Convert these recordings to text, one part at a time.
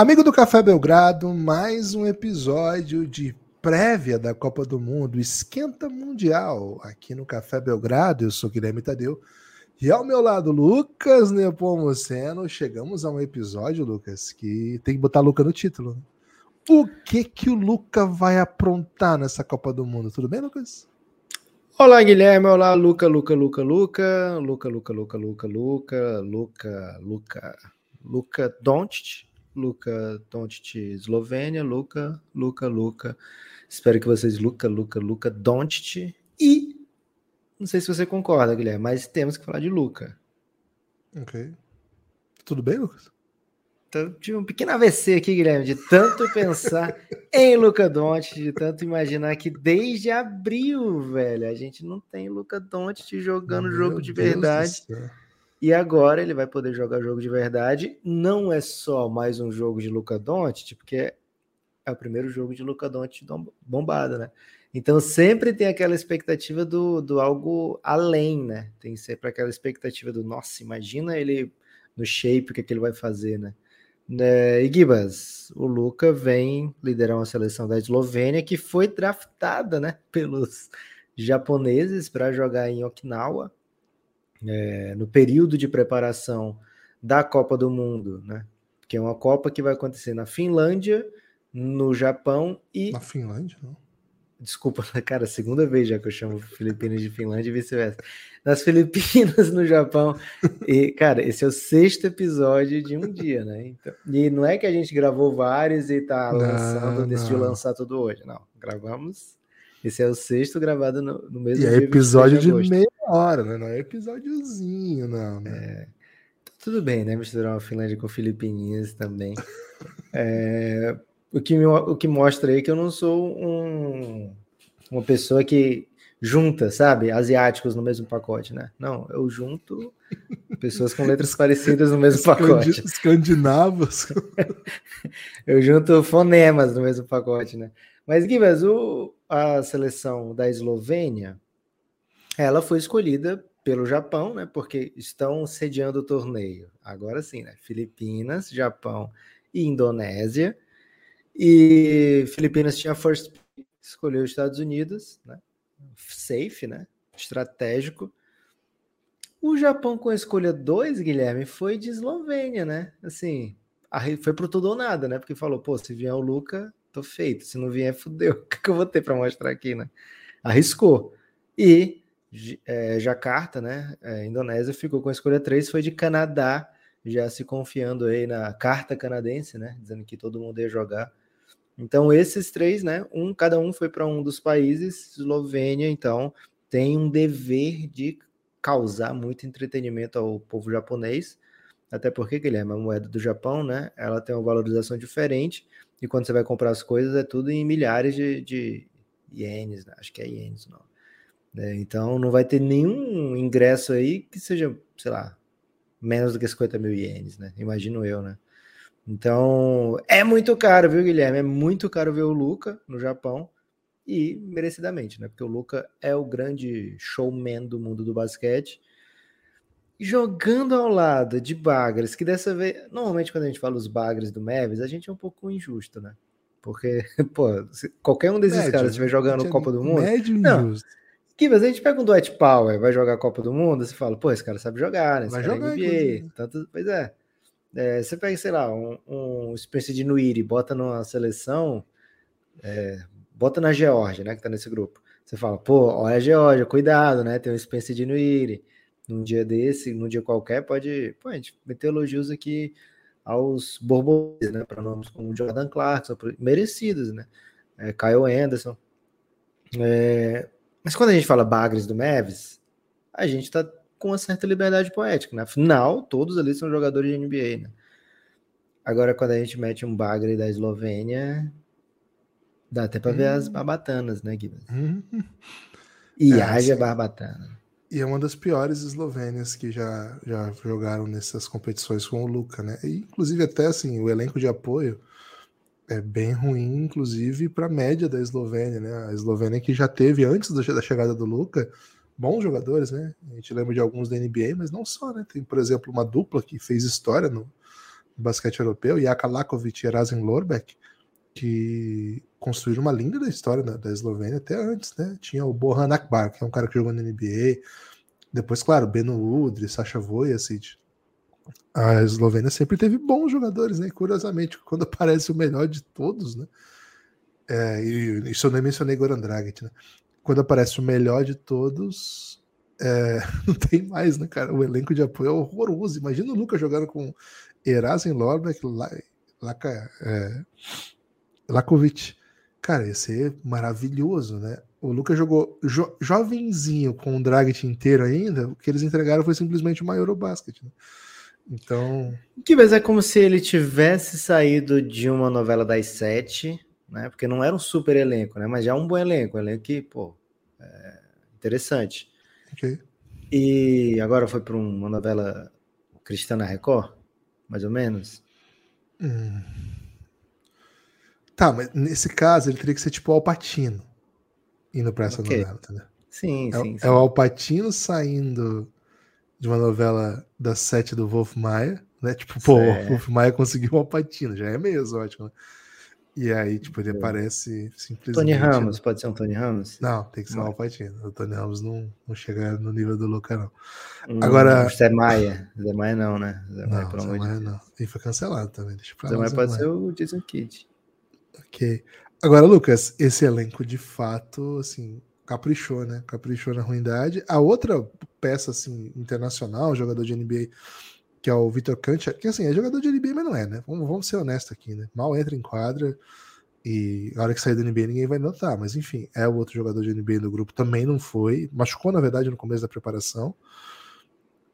Amigo do Café Belgrado, mais um episódio de prévia da Copa do Mundo, esquenta mundial, aqui no Café Belgrado. Eu sou Guilherme Tadeu. E ao meu lado, Lucas Nepomuceno. Chegamos a um episódio, Lucas, que tem que botar Luca no título. O que que o Luca vai aprontar nessa Copa do Mundo? Tudo bem, Lucas? Olá, Guilherme. Olá, Luca, Luca, Luca, Luca. Luca, Luca, Luca, Luca, Luca, Luca, Luca, Luca Doncic. Luca Doncic, Eslovênia, Luca, Luca, Luca. Espero que vocês, Luca, Luca, Luca Doncic e não sei se você concorda, Guilherme, mas temos que falar de Luca. Ok. Tudo bem, Lucas? Então, tive um pequeno AVC aqui, Guilherme, de tanto pensar em Luca Doncic, de tanto imaginar que desde abril, velho, a gente não tem Luca Doncic jogando Meu jogo de Deus do verdade. E agora ele vai poder jogar jogo de verdade. Não é só mais um jogo de Luca Doncic, porque é o primeiro jogo de Luca Doncic bombado, né? Então sempre tem aquela expectativa do, do algo além, né? Tem sempre aquela expectativa do, nossa, imagina ele no shape, o que, é que ele vai fazer, né? Né, E Gibas, o Luca vem liderar uma seleção da Eslovênia que foi draftada, né, pelos japoneses para jogar em Okinawa é, no período de preparação da Copa do Mundo, né? Que é uma Copa que vai acontecer na Finlândia, no Japão e. Na Finlândia, não? Desculpa, cara, segunda vez já que eu chamo Filipinas de Finlândia e vice-versa. Nas Filipinas, no Japão. E, cara, esse é o sexto episódio de um dia, né? Então, e não é que a gente gravou vários e tá Não, lançando, decidiu não. lançar tudo hoje. Não, gravamos. Esse é o sexto gravado no, no mesmo E é dia, 23 episódio de agosto. meia hora, né? Não é episódiozinho, não. Né? Tudo bem, né? Misturar uma Finlândia com Filipininhas também. É, o, que me- o que mostra aí que eu não sou um- uma pessoa que junta, sabe, asiáticos no mesmo pacote, né? Não, eu junto pessoas com letras parecidas no mesmo pacote. Escandi- Escandinavos. Eu junto fonemas no mesmo pacote, né? Mas, Guivas, o- a seleção da Eslovênia, ela foi escolhida pelo Japão, né? Porque estão sediando o torneio. Agora sim, né? Filipinas, Japão e Indonésia. E Filipinas tinha first pick, escolheu os Estados Unidos, né? Safe, né? Estratégico. O Japão com a escolha 2, Guilherme, foi de Eslovênia, né? Assim, foi pro tudo ou nada, né? Porque falou, pô, se vier o Luca, tô feito. Se não vier, fudeu. O que, eu vou ter para mostrar aqui, né? Arriscou. E é, Jacarta, né? é, Indonésia ficou com a escolha 3, foi de Canadá, já se confiando aí na carta canadense, né? Dizendo que todo mundo ia jogar. Então, esses três, né? Um, cada um foi para um dos países, Eslovênia, então, tem um dever de causar muito entretenimento ao povo japonês. Até porque, Guilherme, a moeda do Japão, né? Ela tem uma valorização diferente. E quando você vai comprar as coisas, é tudo em milhares de, de ienes, né? acho que é ienes, não. né? Então não vai ter nenhum ingresso aí que seja, sei lá, menos do que 50 mil ienes, né? Imagino eu, né? Então é muito caro, viu, Guilherme? É muito caro ver o Luca no Japão e merecidamente, né? Porque o Luca é o grande showman do mundo do basquete. Jogando ao lado de Bagres, que dessa vez, normalmente quando a gente fala os Bagres do Mavis, a gente é um pouco injusto, né? Porque, pô, qualquer um desses Médio, caras estiver jogando é Copa do Mundo, Médio Não. que mas a gente pega um Dwight Power, vai jogar a Copa do Mundo, você fala, pô, esse cara sabe jogar, né? Esse Vai cara jogar, é NBA. Tanto, pois é. É, Você pega, sei lá, um, um Spencer de Nuiri, bota numa seleção, é, bota na Geórgia, né, que tá nesse grupo. Você fala, pô, olha a Geórgia, cuidado, né? Tem um Spencer de Nuiri. Num dia desse, num dia qualquer, pode, pô, a gente meter elogios aqui aos borbolês, né? Para nomes como Jordan Clarkson, merecidos, né? É, Kyle Anderson. É, mas quando a gente fala Bagres do Mavis, a gente está com uma certa liberdade poética. né? Afinal, todos ali são jogadores de NBA. Né? Agora, quando a gente mete um Bagre da Eslovênia, dá até para ver as barbatanas, né, Guilherme? Hum. E É, haja barbatana. E é uma das piores eslovênias que já, já jogaram nessas competições com o Luca, né? E, inclusive, até assim, o elenco de apoio é bem ruim, inclusive, para a média da Eslovênia, né? A Eslovênia que já teve, antes da chegada do Luca, bons jogadores, né? A gente lembra de alguns da NBA, mas não só, né? Tem, por exemplo, uma dupla que fez história no basquete europeu, Jaka Lakovic e Erasen Lorbeck, que construíram uma linda história da, da Eslovênia até antes, né? Tinha o Bohan Akbar, que é um cara que jogou na NBA. Depois, claro, Beno Udri, Sasha Vojacic. A Eslovênia sempre teve bons jogadores, né? curiosamente, quando aparece o melhor de todos, né? É, e isso eu nem mencionei Goran Dragic, né? Quando aparece o melhor de todos, é, não tem mais, né, cara? O elenco de apoio é horroroso. Imagina o Lucas jogando com Erasen Lorbeck, Laka, é, Lakovic. Cara, ia ser maravilhoso, né? O Lucas jogou jo jovenzinho com o Dragic inteiro ainda, o que eles entregaram foi simplesmente uma Eurobasket. Né? Então. Que mas é como se ele tivesse saído de uma novela das sete, né? Porque não era um super elenco, né? Mas já é um bom elenco, um elenco que, pô, é interessante. Ok. E agora foi para uma novela Cristana Record, mais ou menos. Hum. Tá, mas nesse caso ele teria que ser tipo o Alpatino indo pra essa okay. novela, entendeu? Sim, é, sim, é, o Alpatino saindo de uma novela das sete do Wolf Maia, né? Tipo, pô, o Wolf Maia conseguiu o Alpatino, já é meio exótico, né? E aí, tipo, ele aparece simplesmente. Tony Ramos, pode ser um Tony Ramos? Não, tem que ser um Alpatino. O Tony Ramos não, não chega no nível do Luca, não. Hum, Agora. Zé Maia. Zé Maia não, né? Zé Maia, não, pelo Zé Maia não. E foi cancelado também. Deixa pra Zé Maia pode ser o Jason Kidd. Ok. Agora, Lucas, esse elenco de fato, assim, caprichou, né? Caprichou na ruindade. A outra peça, assim, internacional, jogador de NBA, que é o Vitor Kantia, que assim, é jogador de NBA, mas não é, né? Vamos, vamos ser honestos aqui, né? Mal entra em quadra e a hora que sair do NBA ninguém vai notar, mas enfim, é o outro jogador de NBA do grupo, também não foi, machucou na verdade no começo da preparação.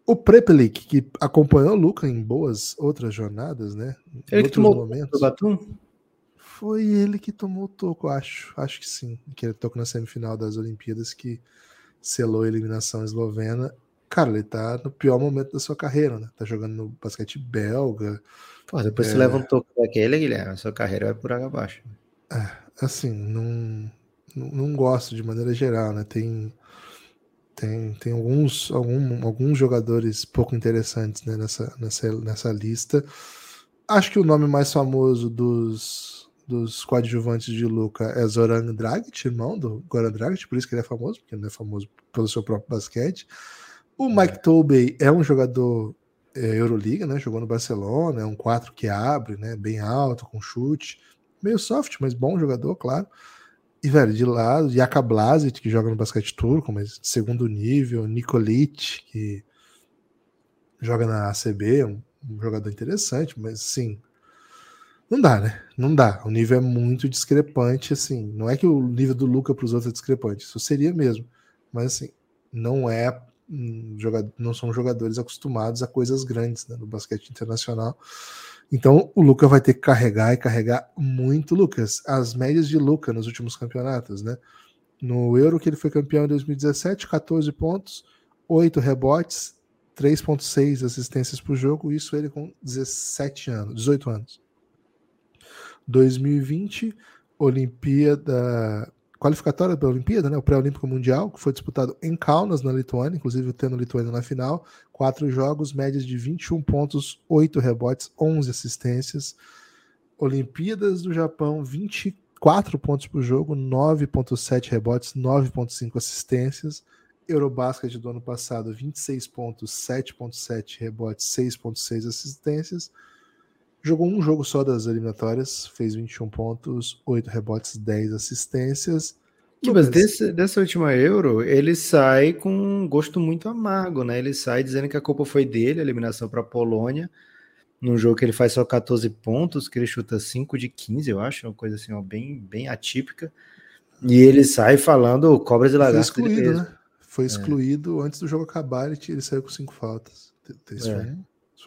O Prepelic, que acompanhou o Luca em boas outras jornadas, né? Ele que tomou momentos. o Batum? Foi ele que tomou o toco, acho. Acho que sim. Que ele tocou na semifinal das Olimpíadas que selou a eliminação eslovena. Cara, ele tá no pior momento da sua carreira, né? Tá jogando no basquete belga. Pô, depois é... você leva um toco daquele, Guilherme, a sua carreira vai por água abaixo. É, assim, não, não, não gosto de maneira geral, né? Tem, tem, tem alguns, algum, alguns jogadores pouco interessantes né, nessa, nessa, nessa lista. Acho que o nome mais famoso dos dos coadjuvantes de Luca é Zoran Dragic, irmão do Goran Dragic, por isso que ele é famoso, porque ele não é famoso pelo seu próprio basquete. O Mike é. Tobey é um jogador é, Euroliga, né? Jogou no Barcelona, é um 4 que abre, né? Bem alto, com chute. Meio soft, mas bom jogador, claro. E, velho, de lado, Jaka Blasic, que joga no basquete turco, mas de segundo nível. Nikolic, que joga na ACB, um, um jogador interessante, mas, assim, não dá, né? Não dá. O nível é muito discrepante, assim. Não é que o nível do Luca para os outros é discrepante, isso seria mesmo. Mas assim, não é um jogador, não são jogadores acostumados a coisas grandes né, no basquete internacional. Então o Luca vai ter que carregar e carregar muito, Lucas. As médias de Luca nos últimos campeonatos, né? No Euro que ele foi campeão em 2017, 14 pontos, 8 rebotes, 3.6 assistências por jogo, isso ele com 17 anos, 18 anos. 2020, Olimpíada, qualificatória da Olimpíada, né, o pré-olímpico mundial, que foi disputado em Kaunas, na Lituânia, inclusive tendo Lituânia na final, quatro jogos, médias de 21 pontos, 8 rebotes, 11 assistências. Olimpíadas do Japão, 24 pontos por jogo, 9.7 rebotes, 9.5 assistências. Eurobasket do ano passado, 26 pontos, 7.7 rebotes, 6.6 assistências. Jogou um jogo só das eliminatórias, fez 21 pontos, 8 rebotes, 10 assistências. mas desse, dessa última Euro, ele sai com um gosto muito amargo, né? Ele sai dizendo que a culpa foi dele, a eliminação para a Polônia, num jogo que ele faz só 14 pontos, que ele chuta 5 de 15, eu acho, uma coisa assim, ó, bem, bem atípica. E ele sai falando cobras e lagartos. Foi excluído, né? Foi é. excluído é. antes do jogo acabar, ele, ele saiu com 5 faltas. Isso é.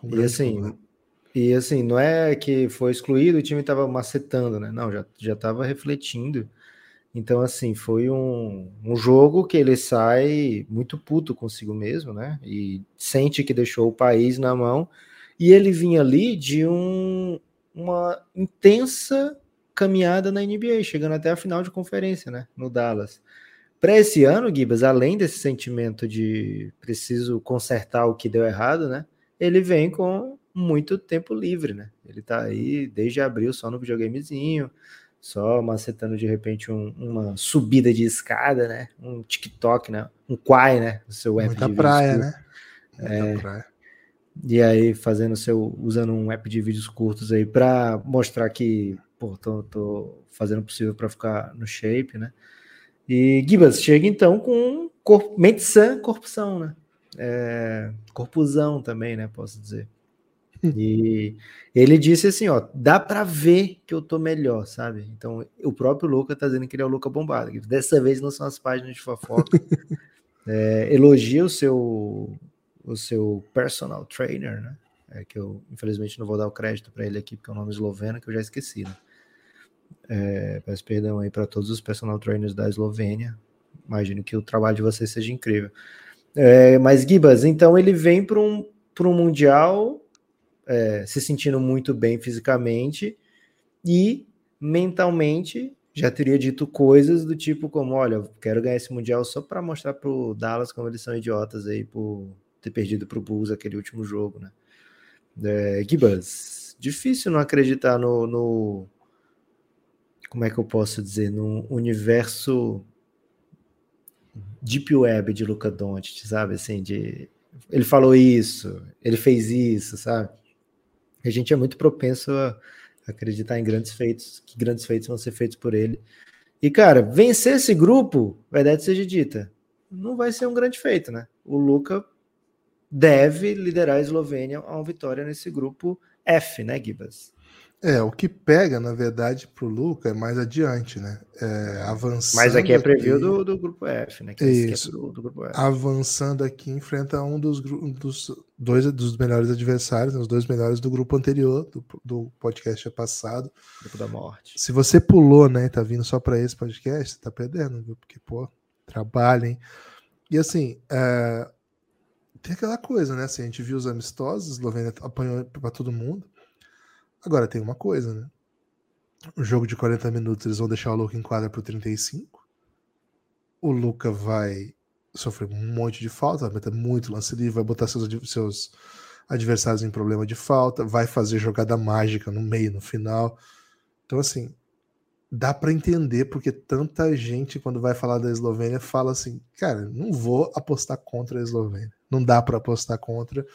foi um e assim, problema. E assim, não é que foi excluído, o time estava macetando, né? Não, já estava refletindo Então, assim, foi um, um jogo que ele sai muito puto consigo mesmo, né? E sente que deixou o país na mão. E ele vinha ali de um, uma intensa caminhada na NBA, chegando até a final de conferência, né? No Dallas. Para esse ano, Gibas, além desse sentimento de preciso consertar o que deu errado, né? Ele vem com muito tempo livre, né? Ele tá aí desde abril só no videogamezinho, só macetando de repente um, uma subida de escada, né? Um TikTok, né? Um Quai, né? O seu app Muita de praia, vídeos, né? Muita é, praia. E aí fazendo seu usando um app de vídeos curtos aí para mostrar que, pô, tô, tô fazendo o possível para ficar no shape, né? E Gibas chega então com corpo, mente sã, corrupção, né? É, corpusão também, né? Posso dizer. E ele disse assim, ó, dá para ver que eu tô melhor, sabe? Então, o próprio Luca tá dizendo que ele é o Luca bombado. Dessa vez não são as páginas de fofoca. é, elogia o seu o seu personal trainer, né? É, que eu infelizmente não vou dar o crédito para ele aqui porque é um nome esloveno que eu já esqueci, né? É, peço perdão aí para todos os personal trainers da Eslovênia. Imagino que o trabalho de vocês seja incrível. É, mas Gibas, então ele vem para um, um mundial é, se sentindo muito bem fisicamente e mentalmente já teria dito coisas do tipo como, olha, quero ganhar esse mundial só para mostrar pro Dallas como eles são idiotas aí por ter perdido pro Bulls aquele último jogo, né? É, Gibas, difícil não acreditar no, no, como é que eu posso dizer, no universo deep web de Luca Doncic, sabe, assim, de ele falou isso, ele fez isso, sabe? A gente é muito propenso a acreditar em grandes feitos, que grandes feitos vão ser feitos por ele. E, cara, vencer esse grupo, verdade seja dita, não vai ser um grande feito, né? O Luca deve liderar a Eslovênia a uma vitória nesse grupo F, né, Gibas? É, o que pega, na verdade, para o Luca é mais adiante, né? É, avançando. Mas aqui é preview aqui... do, do grupo F, né? Que é Isso. É do, do, grupo F. Avançando aqui, enfrenta um dos, dos dois dos melhores adversários, né? os dois melhores do grupo anterior, do, do podcast passado. Grupo da morte. Se você pulou, né, e tá vindo só para esse podcast, tá perdendo, viu? Porque, pô, trabalhem. E assim, é... tem aquela coisa, né? Assim, a gente viu os amistosos, a Eslovênia apanhou para todo mundo. Agora tem uma coisa, né? O jogo de 40 minutos eles vão deixar o Luca em quadra pro 35. O Luca vai sofrer um monte de falta, vai meter muito lance livre, vai botar seus, seus adversários em problema de falta, vai fazer jogada mágica no meio, no final. Então, assim, dá para entender porque tanta gente, quando vai falar da Eslovênia, fala assim: cara, não vou apostar contra a Eslovênia. Não dá para apostar contra,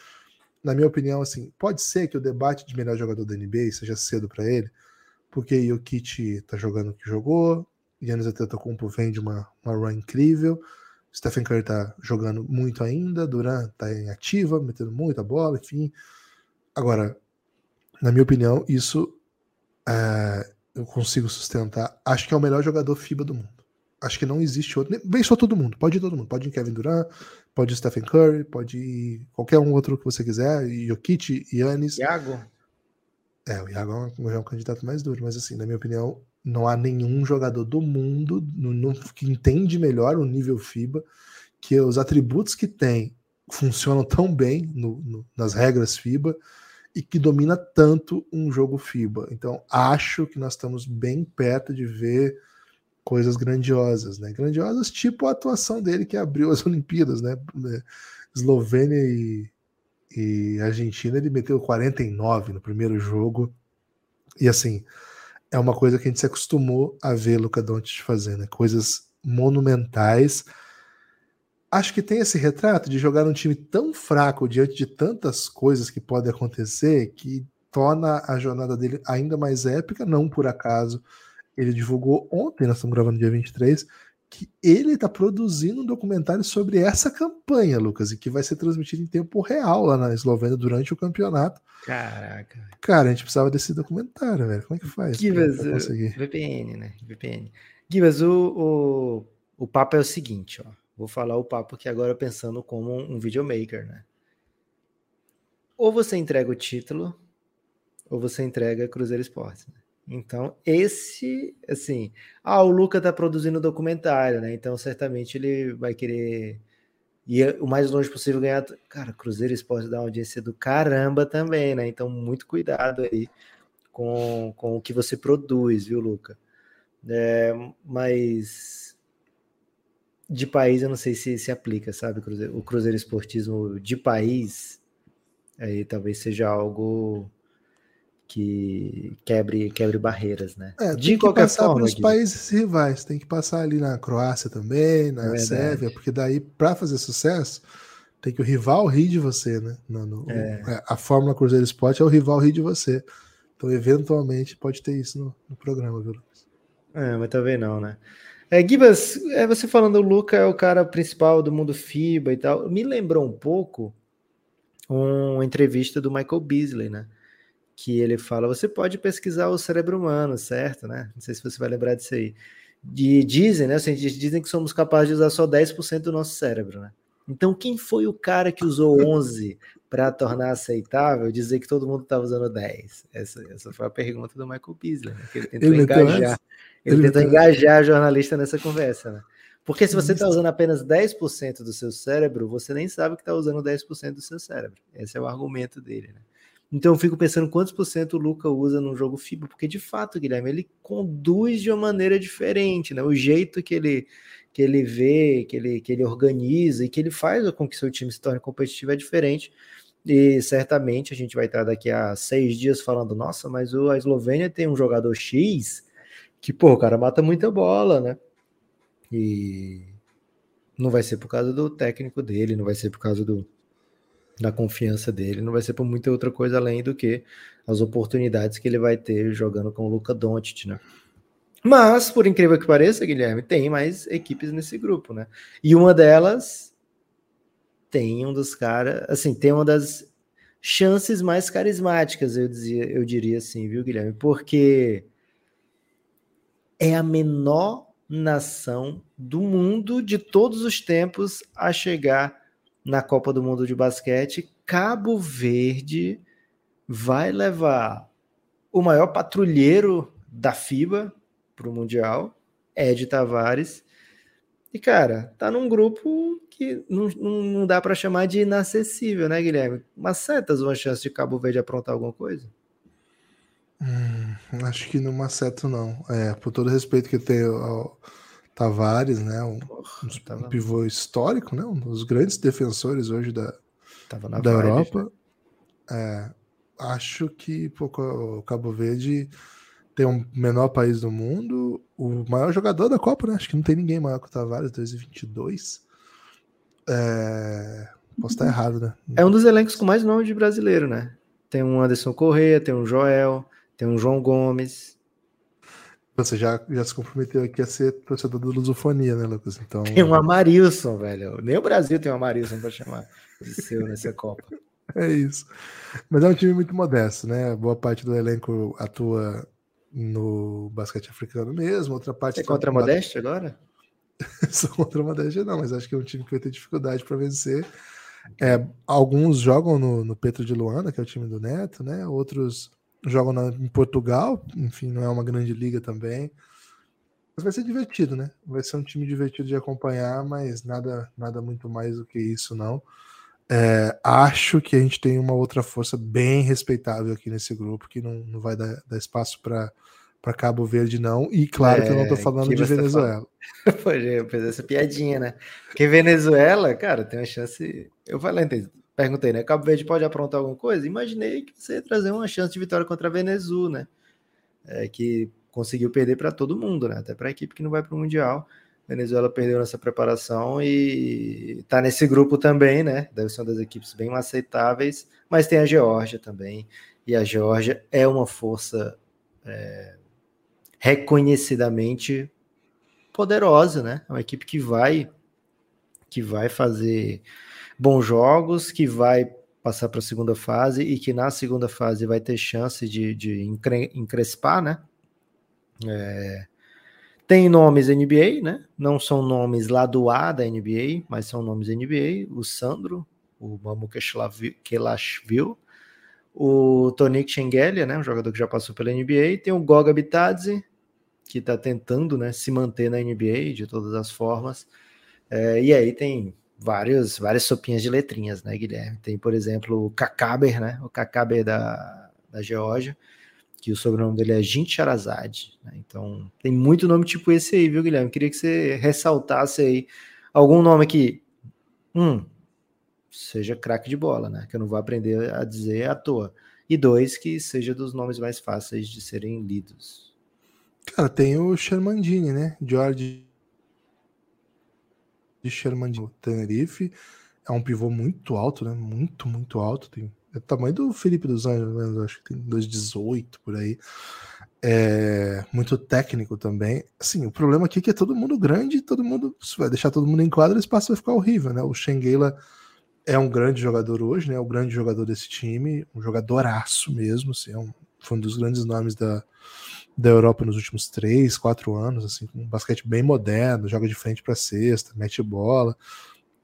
na minha opinião, assim, pode ser que o debate de melhor jogador da NBA seja cedo para ele, porque o Kit tá jogando o que jogou, Giannis Antetokounmpo vem de uma, uma run incrível, Stephen Curry tá jogando muito ainda, Durant tá em ativa, metendo muita bola, enfim. Agora, na minha opinião, isso é, eu consigo sustentar. Acho que é o melhor jogador FIBA do mundo. Acho que não existe outro. Bem, só todo mundo. Pode ir todo mundo. Pode ir Kevin Durant, pode ir Stephen Curry, pode ir qualquer um outro que você quiser. Jokic, Yannis. Iago. É, o Iago é um, é um candidato mais duro, mas assim, na minha opinião, não há nenhum jogador do mundo no, no, que entende melhor o nível FIBA, que os atributos que tem funcionam tão bem no, nas regras FIBA e que domina tanto um jogo FIBA. Então, acho que nós estamos bem perto de ver coisas grandiosas, né? Grandiosas tipo a atuação dele que abriu as Olimpíadas, né? Eslovênia e, e Argentina, ele meteu 49 no primeiro jogo. E assim, é uma coisa que a gente se acostumou a ver Luca Doncic fazendo, né? coisas monumentais. Acho que tem esse retrato de jogar um time tão fraco diante de tantas coisas que podem acontecer que torna a jornada dele ainda mais épica, não por acaso ele divulgou ontem, nós estamos gravando dia 23, que ele está produzindo um documentário sobre essa campanha, Lucas, e que vai ser transmitido em tempo real lá na Eslovênia durante o campeonato. Caraca. Cara, a gente precisava desse documentário, velho. Como é que faz? Givas, VPN, né? VPN. Givas, o, o, o papo é o seguinte, ó. Vou falar o papo aqui agora pensando como um videomaker, né? Ou você entrega o título, ou você entrega Cruzeiro Esportes. Né? Então, esse, assim, ah, o Luca tá produzindo documentário, né? Então, certamente ele vai querer ir o mais longe possível ganhar. Cara, Cruzeiro Esporte dá uma audiência do caramba também, né? Então, muito cuidado aí com, com o que você produz, viu, Luca? É, mas de país eu não sei se se aplica, sabe? O Cruzeiro Esportismo de país aí talvez seja algo que quebre, quebre barreiras, né? É, de qualquer passar forma, pelos países rivais, tem que passar ali na Croácia também, na é Sérvia, porque daí para fazer sucesso tem que o rival rir de você, né? No, no, é. é. A Fórmula Cruzeiro Esporte é o rival rir de você. Então, eventualmente, pode ter isso no, no programa, viu, Lucas? É, mas também não, né? É, Gibas, é, você falando o Luca é o cara principal do mundo FIBA e tal, me lembrou um pouco uma entrevista do Michael Beasley, né? Que ele fala: você pode pesquisar o cérebro humano, certo? Né? Não sei se você vai lembrar disso aí. De, dizem, né? Os cientistas dizem que somos capazes de usar só 10% do nosso cérebro, né? Então, quem foi o cara que usou 11 para tornar aceitável dizer que todo mundo estava usando 10? Essa, essa foi a pergunta do Michael Beasley, né? que ele tentou ele engajar. Ele, ele tentou engajar jornalista nessa conversa, né? Porque se você está usando apenas 10% do seu cérebro, você nem sabe que está usando 10% do seu cérebro. Esse é o argumento dele, né? Então eu fico pensando quantos por cento o Luca usa no jogo FIBA, porque de fato, Guilherme, ele conduz de uma maneira diferente, né? O jeito que ele que ele vê, que ele, que ele organiza e que ele faz com que seu time se torne competitivo é diferente. E certamente a gente vai estar daqui a seis dias falando, nossa, mas a Eslovênia tem um jogador X que, pô, o cara mata muita bola, né? E não vai ser por causa do técnico dele, não vai ser por causa do, da confiança dele, não vai ser por muita outra coisa além do que as oportunidades que ele vai ter jogando com o Luca Doncic, né? Mas, por incrível que pareça, Guilherme, tem mais equipes nesse grupo, né? E uma delas tem um dos caras, assim, tem uma das chances mais carismáticas, eu, dizia, eu diria assim, viu, Guilherme? Porque é a menor nação do mundo de todos os tempos a chegar na Copa do Mundo de Basquete. Cabo Verde vai levar o maior patrulheiro da FIBA, para o Mundial, Ed Tavares. E, cara, tá num grupo que não, não, dá para chamar de inacessível, né, Guilherme? Mas setas uma chance de Cabo Verde aprontar alguma coisa? Hum, acho que não maceto, não. É, por todo respeito que tem ao Tavares, né? Um, Porra, um tava... pivô histórico, né? Um dos grandes defensores hoje da, da Europa. Né? É, acho que pô, o Cabo Verde tem um menor país do mundo, o maior jogador da Copa, né? Acho que não tem ninguém maior que o Tavares, 2022. É... Posso estar errado, né? É um dos elencos com mais nome de brasileiro, né? Tem um Anderson Correia, tem um Joel, tem um João Gomes. Você já, já se comprometeu aqui a ser torcedor do Lusofonia, né, Lucas? Então... Tem um Amarilson, velho. Nem o Brasil tem um Amarilson para chamar de seu nessa Copa. É isso. Mas é um time muito modesto, né? Boa parte do elenco atua no basquete africano mesmo, outra parte. É contra a Modeste agora? Sou contra a Modeste, não, mas acho que é um time que vai ter dificuldade para vencer. É, alguns jogam no, no, Petro de Luanda, que é o time do Neto, né? Outros jogam na, em Portugal, enfim, não é uma grande liga também. Mas vai ser divertido, né? Vai ser um time divertido de acompanhar, mas nada, nada muito mais do que isso, não. É, acho que a gente tem uma outra força bem respeitável aqui nesse grupo, que não, não vai dar, dar espaço para para Cabo Verde, não. E claro é, que eu não estou é, falando de Venezuela. Pois é, eu fiz essa piadinha, né? Porque Venezuela, cara, tem uma chance. Eu falei, perguntei, né? Cabo Verde pode aprontar alguma coisa? Imaginei que você ia trazer uma chance de vitória contra a Venezuela, né? É, que conseguiu perder para todo mundo, né? Até para a equipe que não vai para o Mundial. Venezuela perdeu nessa preparação e está nesse grupo também, né? Deve ser uma das equipes bem aceitáveis, mas tem a Geórgia também. E a Geórgia é uma força é, reconhecidamente poderosa, né? É uma equipe que vai que vai fazer bons jogos, que vai passar para a segunda fase e que na segunda fase vai ter chance de, de encrespar, né? É, tem nomes NBA, né? Não são nomes lá do A da NBA, mas são nomes NBA. O Sandro, o Mamu Kelashvili, o Tonik Schengelia, né, um jogador que já passou pela NBA, tem o Goga Bitadze, que está tentando né, se manter na NBA de todas as formas, é, e aí tem vários, várias sopinhas de letrinhas, né, Guilherme? Tem, por exemplo, o Kakaber, né, o Kakaber da, da Geórgia, que o sobrenome dele é Jint Charazade, né? então tem muito nome tipo esse aí, viu, Guilherme? Queria que você ressaltasse aí algum nome que, um, seja craque de bola, né? Que eu não vou aprender a dizer à toa. E dois, que seja dos nomes mais fáceis de serem lidos. Cara, tem o Shermandini, né? George de Shermandini. Tenerife é um pivô muito alto, né? Muito, muito alto. Tem é o tamanho do Felipe dos Anjos, acho que tem 2,18 por aí. É muito técnico também. Assim, o problema aqui é que é todo mundo grande, todo mundo. Se vai deixar todo mundo em quadra, o espaço vai ficar horrível, né? O Shengeila é um grande jogador hoje, né? É o grande jogador desse time, um jogadoraço mesmo, assim, é um, foi um dos grandes nomes da, da Europa nos últimos três, quatro anos, assim, um basquete bem moderno, joga de frente para cesta, mete bola,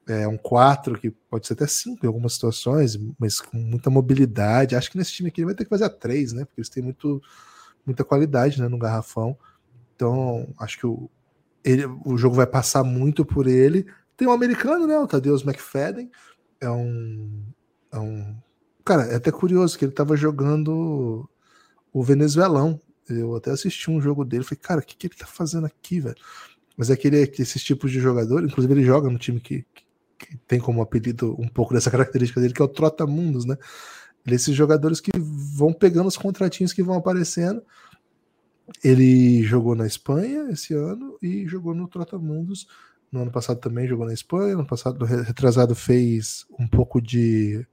é um quatro que pode ser até cinco em algumas situações, mas com muita mobilidade. Acho que nesse time aqui ele vai ter que fazer a três, né? Porque eles têm muito, muita qualidade, né, no garrafão. Então, acho que o, ele, o jogo vai passar muito por ele. Tem um americano, né? O Tadeusz McFadden é um, é um. Cara, é até curioso que ele tava jogando o venezuelão. Eu até assisti um jogo dele. Falei, cara, o que, que ele tá fazendo aqui, velho? Mas é aquele, esses tipos de jogador, inclusive ele joga no time que, que, tem como apelido um pouco dessa característica dele, que é o Trotamundos, né? Ele, esses jogadores que vão pegando os contratinhos que vão aparecendo. Ele jogou na Espanha esse ano e jogou no Trotamundos no ano passado também jogou na Espanha, no ano passado retrasado fez um pouco de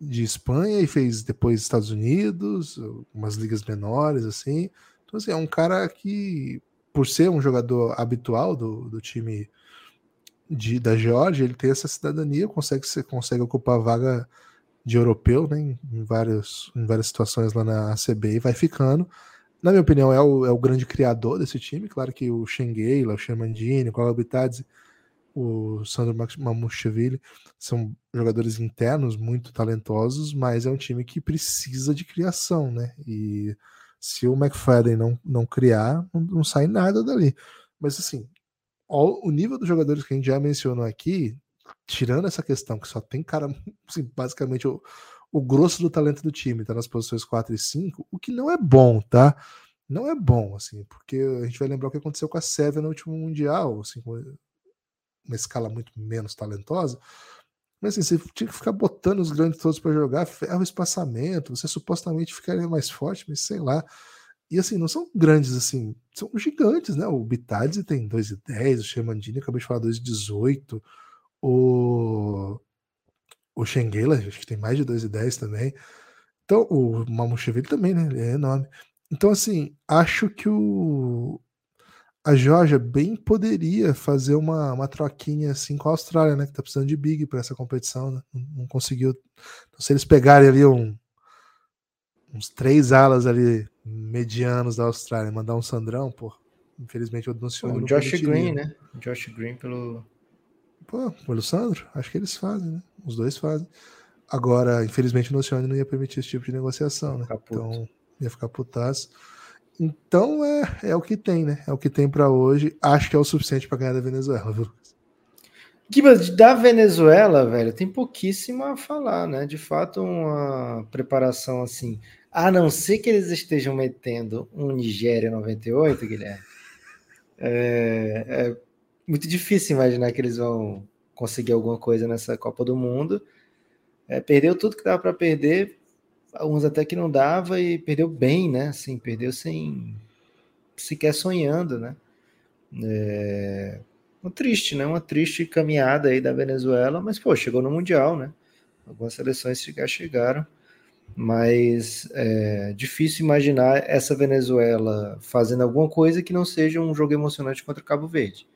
de Espanha e fez depois Estados Unidos, umas ligas menores assim. Então assim, é um cara que por ser um jogador habitual do, do time de, da Geórgia, ele tem essa cidadania, consegue consegue ocupar a vaga de europeu, né, em, várias, em várias situações lá na ACB e vai ficando na minha opinião, é o, é o grande criador desse time. Claro que o Shengeila, o Shermandini, o Kalabitadze, o Sandro Mamushevili são jogadores internos muito talentosos, mas é um time que precisa de criação, né? E se o McFadden não, não criar, não, não sai nada dali. Mas assim, o nível dos jogadores que a gente já mencionou aqui, tirando essa questão que só tem cara, assim, basicamente o, o grosso do talento do time tá nas posições 4 e 5, o que não é bom, tá? Não é bom, assim, porque a gente vai lembrar o que aconteceu com a Sérvia no último Mundial, assim, uma escala muito menos talentosa. Mas assim, você tinha que ficar botando os grandes todos para jogar, ferro o espaçamento, você supostamente ficaria mais forte, mas sei lá. E assim, não são grandes assim, são gigantes, né? O Bitadze tem 2,10, o Shermandini acabei de falar 2,18, o o Shenguela, acho que tem mais de 2,10 também. Então, o Mamushevili também, né? Ele é enorme. Então, assim, acho que o a Georgia bem poderia fazer uma, uma troquinha assim com a Austrália, né? Que tá precisando de big para essa competição, né? Não, não, conseguiu. Então, se eles pegarem ali um, uns três alas ali medianos da Austrália, mandar um Sandrão, pô, infelizmente o Dancioni. O Josh Green, né? Josh Green pelo Pô, pelo Sandro, acho que eles fazem, né? Os dois fazem. Agora, infelizmente, o Nocione não ia permitir esse tipo de negociação, né? Então, ia ficar putaço. Então, é, é o que tem, né? É o que tem para hoje. Acho que é o suficiente para ganhar da Venezuela, viu? Da Venezuela, velho, tem pouquíssimo a falar, né? De fato, uma preparação assim, a não ser que eles estejam metendo um Nigéria 98, Guilherme, é, é muito difícil imaginar que eles vão conseguir alguma coisa nessa Copa do Mundo. É, perdeu tudo que dava para perder, alguns até que não dava e perdeu bem, né? Assim, perdeu sem sequer sonhando, né? É, uma triste, né? Uma triste caminhada aí da Venezuela, mas pô, chegou no Mundial, né? Algumas seleções já chegaram, mas é difícil imaginar essa Venezuela fazendo alguma coisa que não seja um jogo emocionante contra Cabo Verde.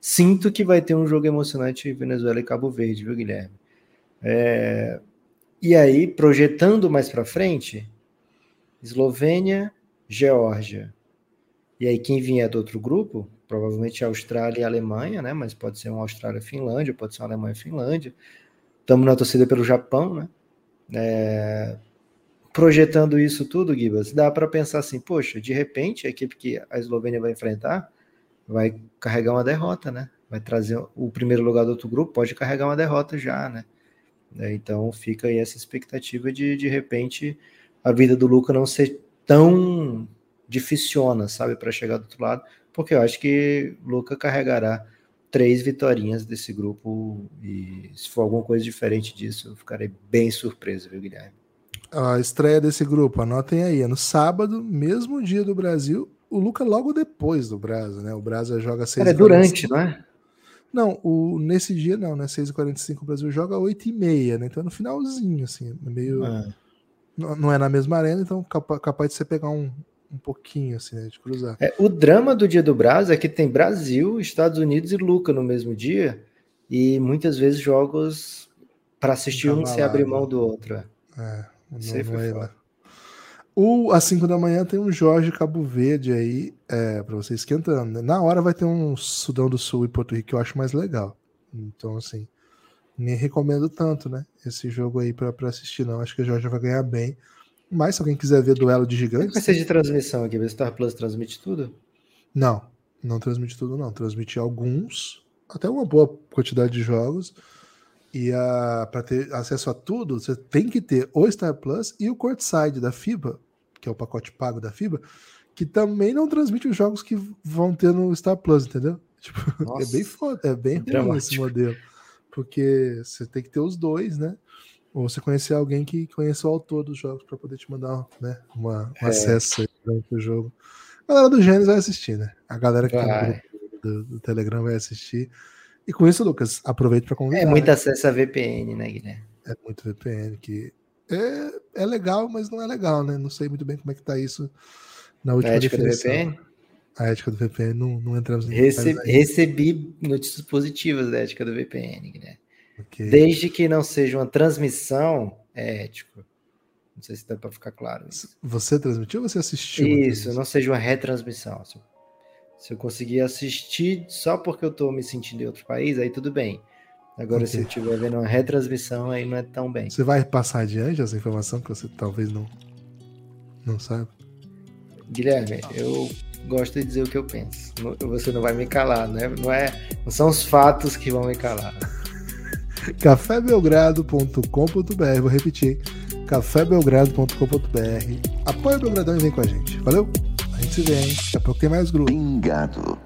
Sinto que vai ter um jogo emocionante Venezuela e Cabo Verde, viu, Guilherme? É... E aí, projetando mais para frente, Eslovênia, Geórgia. E aí, quem vier do outro grupo, provavelmente Austrália e Alemanha, né? Mas pode ser uma Austrália-Finlândia, pode ser uma Alemanha-Finlândia. Estamos na torcida pelo Japão, né? É, projetando isso tudo, Gibas, dá para pensar assim, poxa, de repente a equipe que a Eslovênia vai enfrentar vai carregar uma derrota, né? Vai trazer o primeiro lugar do outro grupo, pode carregar uma derrota já, né? É, então fica aí essa expectativa de de repente a vida do Luca não ser tão dificiona, sabe, para chegar do outro lado, porque eu acho que Luca carregará três vitórias desse grupo e se for alguma coisa diferente disso, eu ficarei bem surpreso, viu, Guilherme? A estreia desse grupo, anotem aí, é no sábado, mesmo dia do Brasil, o Luca logo depois do Brasa, né? O Brasa joga 6 É durante, não é? Não, o, nesse dia não, né? 6h45 o Brasil joga 8h30, né? Então é no finalzinho, assim, é meio. É. Não, não, é na mesma arena, então capaz, capaz de você pegar um, um pouquinho, assim, né? De cruzar. É, o drama do dia do Brasa é que tem Brasil, Estados Unidos e Luca no mesmo dia, e muitas vezes jogos para assistir um se abrir mão do outro. É, é não, não é lá. O, às 5 da manhã tem um Jorge Cabo Verde aí, é, para você esquentando. Né? Na hora vai ter um Sudão do Sul e Porto Rico que eu acho mais legal. Então, assim, nem recomendo tanto, né? Esse jogo aí para assistir, não. Acho que o Jorge vai ganhar bem. Mas se alguém quiser ver duelo de gigantes. Vai ser de transmissão aqui? O Star Plus transmite tudo? Não, não transmite tudo, não. Transmite alguns, até uma boa quantidade de jogos. E para ter acesso a tudo, você tem que ter o Star Plus e o Courtside da FIBA, que é o pacote pago da FIBA, que também não transmite os jogos que vão ter no Star Plus, entendeu? Tipo, é bem foda, é bem ruim esse modelo. Porque você tem que ter os dois, né? Ou você conhecer alguém que conheça o autor dos jogos para poder te mandar né, uma, um é. acesso aí o jogo. A galera do Gênesis vai assistir, né? A galera que vai. tá no grupo do, do, Telegram vai assistir. E com isso, Lucas, aproveite para convidar. É muito né? acesso a VPN, né, Guilherme? É muito VPN que é, é legal, mas não é legal, né? Não sei muito bem como é que tá isso na última a ética definição. do VPN? A ética do VPN, não, não entramos Rece Recebi notícias positivas da ética do VPN, né? Okay. Desde que não seja uma transmissão, é ético. Não sei se dá para ficar claro. Isso. Você transmitiu ou você assistiu? Isso, não seja uma retransmissão. Se eu conseguir assistir só porque eu estou me sentindo em outro país, aí tudo bem. Agora, okay. se eu estiver vendo uma retransmissão, aí não é tão bem. Você vai passar adiante essa informação que você talvez não, não saiba? Guilherme, eu gosto de dizer o que eu penso. Você não vai me calar, né? Não, é, não são os fatos que vão me calar. cafébelgrado.com.br, vou repetir, cafébelgrado.com.br. Apoia o Belgradão e vem com a gente. Valeu? A gente se vê, hein? Daqui a pouco tem mais grupo. Pingado.